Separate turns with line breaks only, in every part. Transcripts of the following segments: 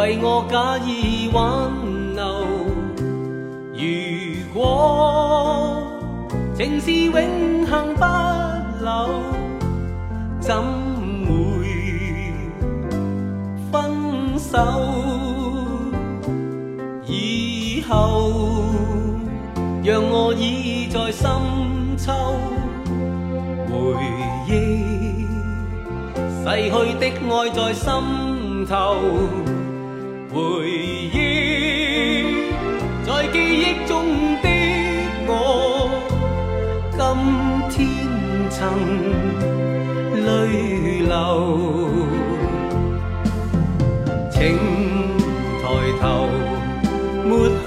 为我假意挽留。如果情是永恒不朽，怎会分手？以后让我倚在深秋。回忆逝去的爱在心头，回忆在记忆中的我，今天曾泪流。请抬头，抹去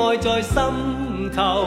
爱在心头，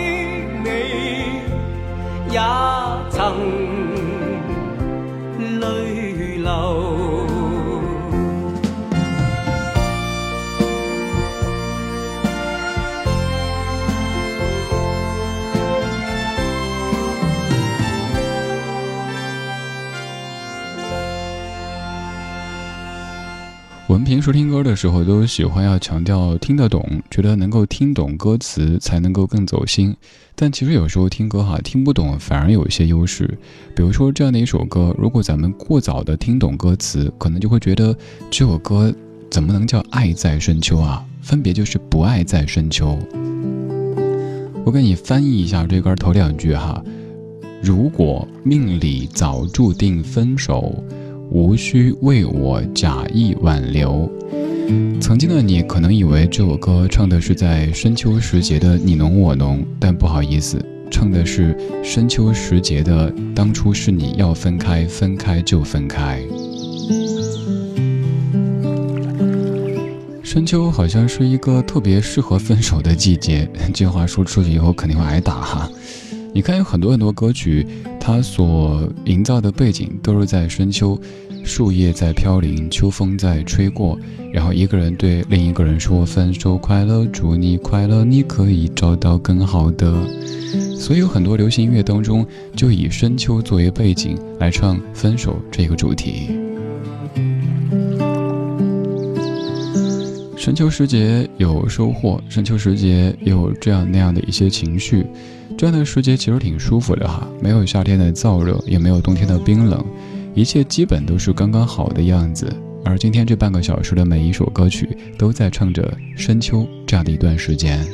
也曾泪流。
说听歌的时候，都喜欢要强调听得懂，觉得能够听懂歌词才能够更走心。但其实有时候听歌哈，听不懂反而有一些优势。比如说这样的一首歌，如果咱们过早的听懂歌词，可能就会觉得这首歌怎么能叫爱在深秋啊？分别就是不爱在深秋。我给你翻译一下这歌头两句哈：如果命里早注定分手。无需为我假意挽留。曾经的你可能以为这首歌唱的是在深秋时节的你侬我侬，但不好意思，唱的是深秋时节的当初是你要分开，分开就分开。深秋好像是一个特别适合分手的季节，这话说出去以后肯定会挨打哈。你看，有很多很多歌曲，它所营造的背景都是在深秋，树叶在飘零，秋风在吹过，然后一个人对另一个人说：“分手快乐，祝你快乐，你可以找到更好的。”所以有很多流行音乐当中就以深秋作为背景来唱分手这个主题。深秋时节有收获，深秋时节有这样那样的一些情绪。这样的时节其实挺舒服的哈，没有夏天的燥热，也没有冬天的冰冷，一切基本都是刚刚好的样子。而今天这半个小时的每一首歌曲，都在唱着深秋这样的一段时间。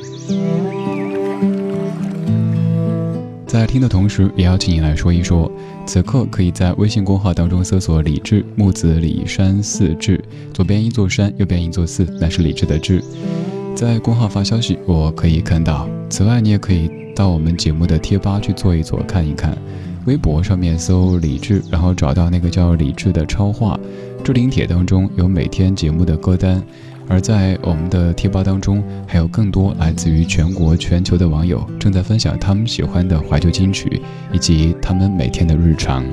在听的同时，也要请你来说一说，此刻可以在微信公号当中搜索“李志木子李山寺志”，左边一座山，右边一座寺，那是李志的志。在公号发消息，我可以看到。此外，你也可以。到我们节目的贴吧去做一做，看一看。微博上面搜李志，然后找到那个叫李志的超话，置顶帖当中有每天节目的歌单。而在我们的贴吧当中，还有更多来自于全国、全球的网友正在分享他们喜欢的怀旧金曲，以及他们每天的日常。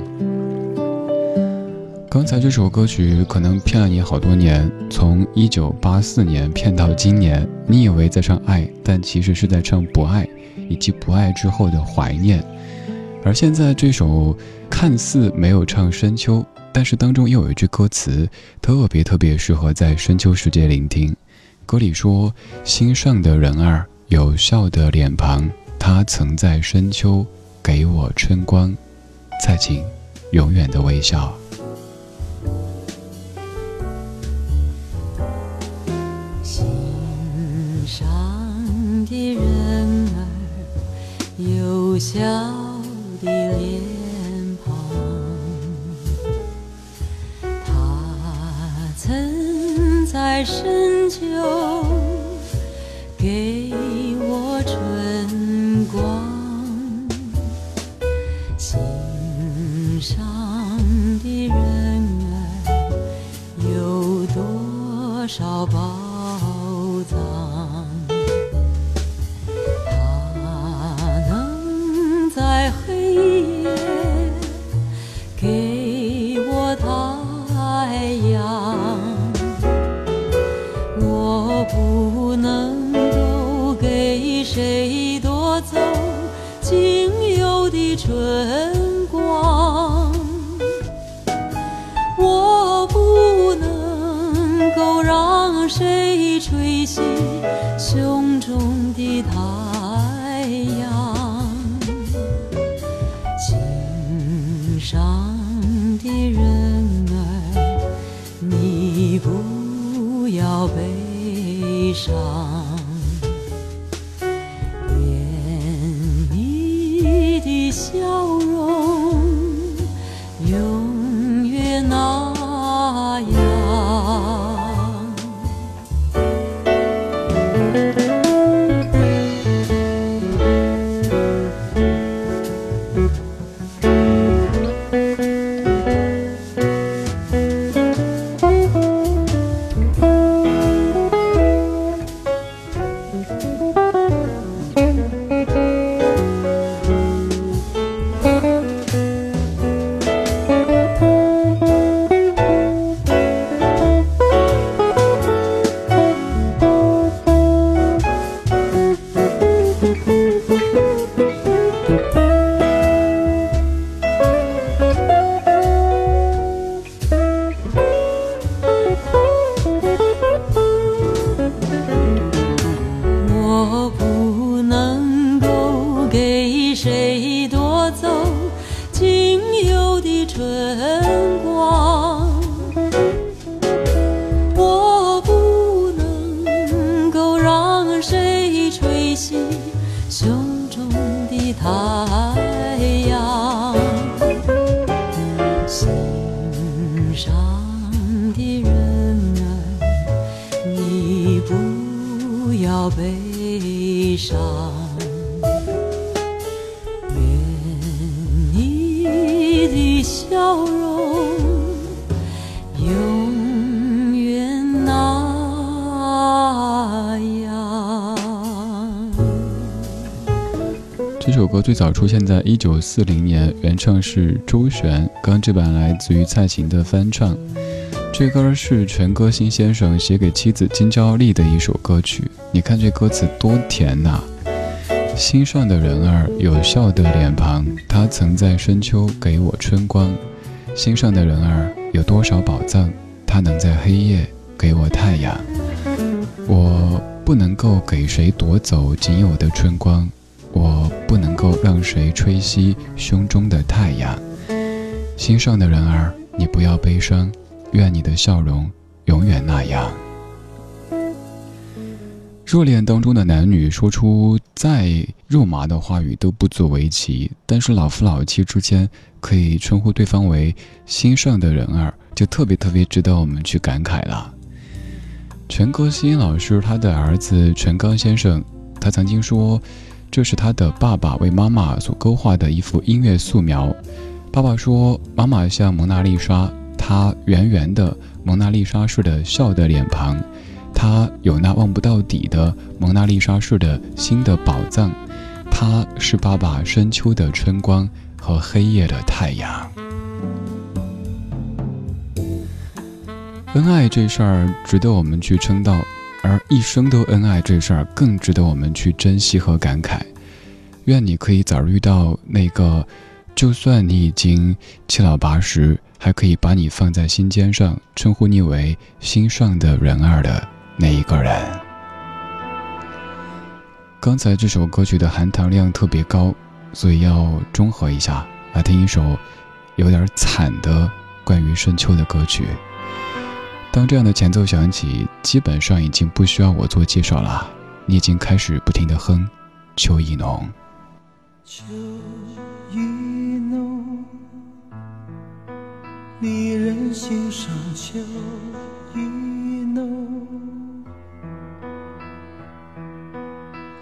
刚才这首歌曲可能骗了你好多年，从一九八四年骗到今年，你以为在唱爱，但其实是在唱不爱。以及不爱之后的怀念，而现在这首看似没有唱深秋，但是当中又有一句歌词特别特别适合在深秋时节聆听。歌里说：“心上的人儿有笑的脸庞，他曾在深秋给我春光。”再请永远的微笑。
笑的脸庞，他曾在深秋给我春光，心上的人儿有多少宝？上的人儿，你不要悲伤。不要悲伤愿你的笑容永远那样。
这首歌最早出现在一九四零年原唱是周璇刚刚这版来自于蔡琴的翻唱。这歌是全歌新先生写给妻子金娇丽的一首歌曲。你看这歌词多甜呐！心上的人儿有笑的脸庞，他曾在深秋给我春光。心上的人儿有多少宝藏，他能在黑夜给我太阳。我不能够给谁夺走仅有的春光。我不能够让谁吹熄胸中的太阳，心上的人儿，你不要悲伤，愿你的笑容永远那样。热恋当中的男女说出再肉麻的话语都不足为奇，但是老夫老妻之间可以称呼对方为心上的人儿，就特别特别值得我们去感慨了。全歌新老师他的儿子全刚先生，他曾经说。这是他的爸爸为妈妈所勾画的一幅音乐素描。爸爸说：“妈妈像蒙娜丽莎，他圆圆的蒙娜丽莎式的笑的脸庞，他有那望不到底的蒙娜丽莎式的心的宝藏。他是爸爸深秋的春光和黑夜的太阳。”恩爱这事儿值得我们去称道。而一生都恩爱这事儿更值得我们去珍惜和感慨。愿你可以早日遇到那个，就算你已经七老八十，还可以把你放在心尖上，称呼你为心上的人儿的那一个人。刚才这首歌曲的含糖量特别高，所以要中和一下，来听一首有点惨的关于深秋的歌曲。当这样的前奏响起，基本上已经不需要我做介绍了。你已经开始不停的哼《秋意浓》。
秋离人心上秋意浓，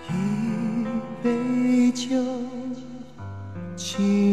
一杯酒，情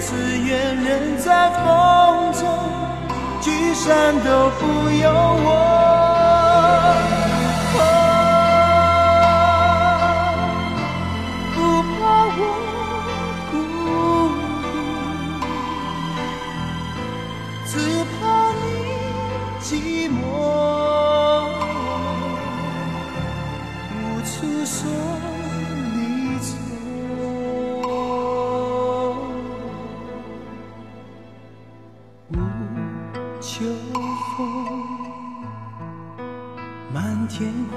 只愿人在风中，聚散都不由我。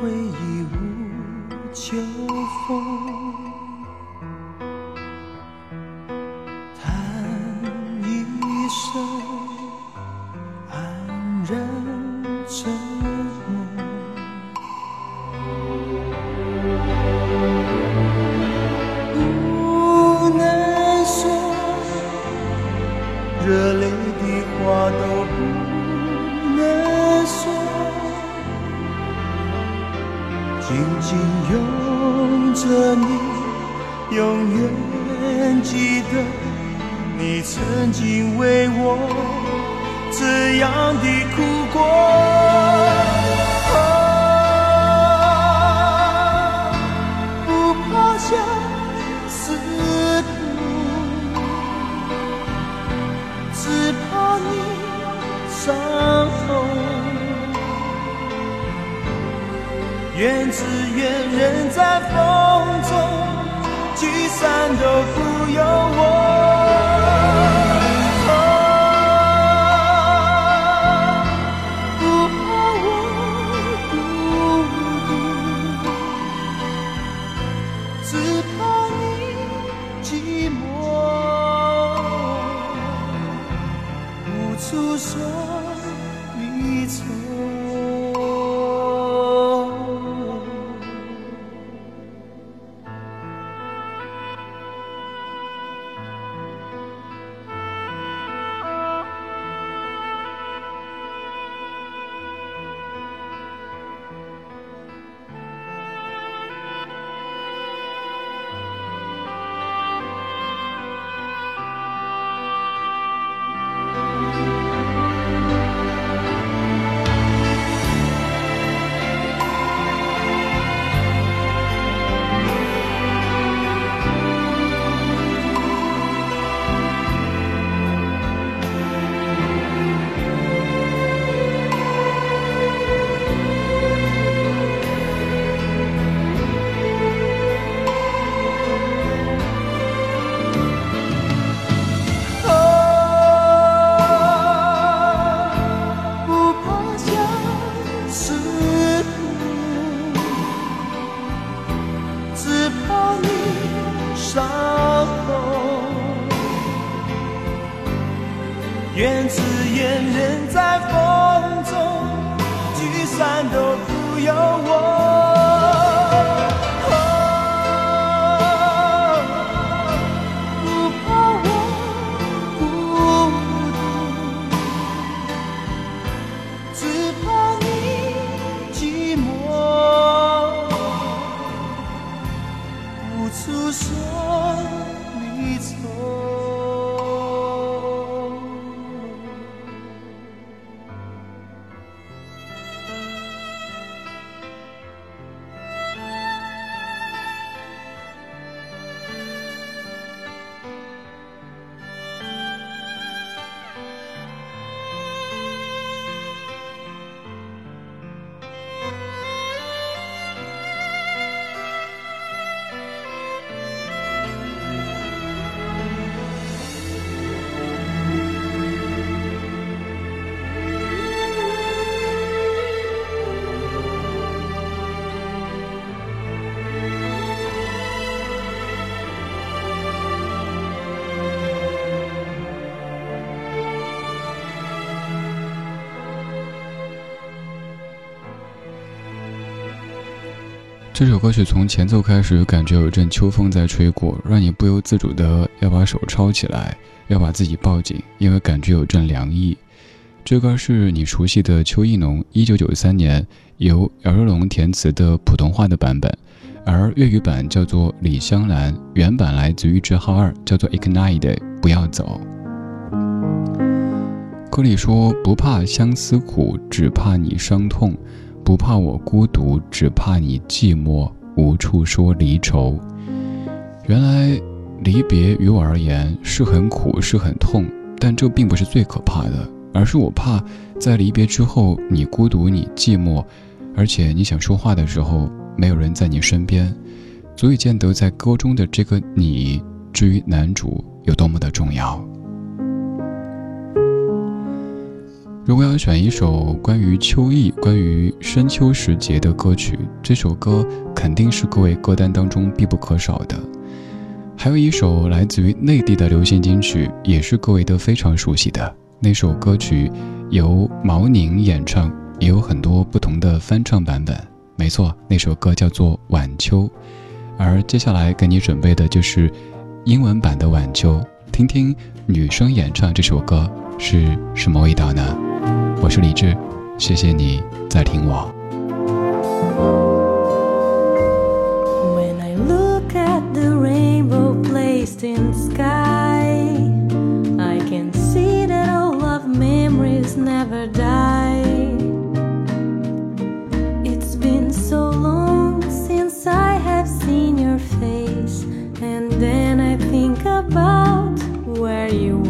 回忆无秋风。自苦只怕你伤痛。缘只缘人在风中聚散都不由我誓言仍在风中，聚散都不由
这首歌曲从前奏开始，感觉有阵秋风在吹过，让你不由自主的要把手抄起来，要把自己抱紧，因为感觉有阵凉意。这歌是你熟悉的邱意浓一九九三年由姚若龙填词的普通话的版本，而粤语版叫做《李香兰》，原版来自于之浩二，叫做《Ignite》，不要走。歌里说不怕相思苦，只怕你伤痛。不怕我孤独，只怕你寂寞，无处说离愁。原来离别于我而言是很苦，是很痛，但这并不是最可怕的，而是我怕在离别之后，你孤独，你寂寞，而且你想说话的时候，没有人在你身边。足以见得在歌中的这个你，至于男主有多么的重要。如果要选一首关于秋意、关于深秋时节的歌曲，这首歌肯定是各位歌单当中必不可少的。还有一首来自于内地的流行金曲，也是各位都非常熟悉的那首歌曲，由毛宁演唱，也有很多不同的翻唱版本。没错，那首歌叫做《晚秋》。而接下来给你准备的就是英文版的《晚秋》，听听女生演唱这首歌是什么味道呢？我是李志，谢谢你在听我。
When I look at the rainbow placed in the sky, I can see that all of memories never die. It's been so long since I have seen your face, and then I think about where you are.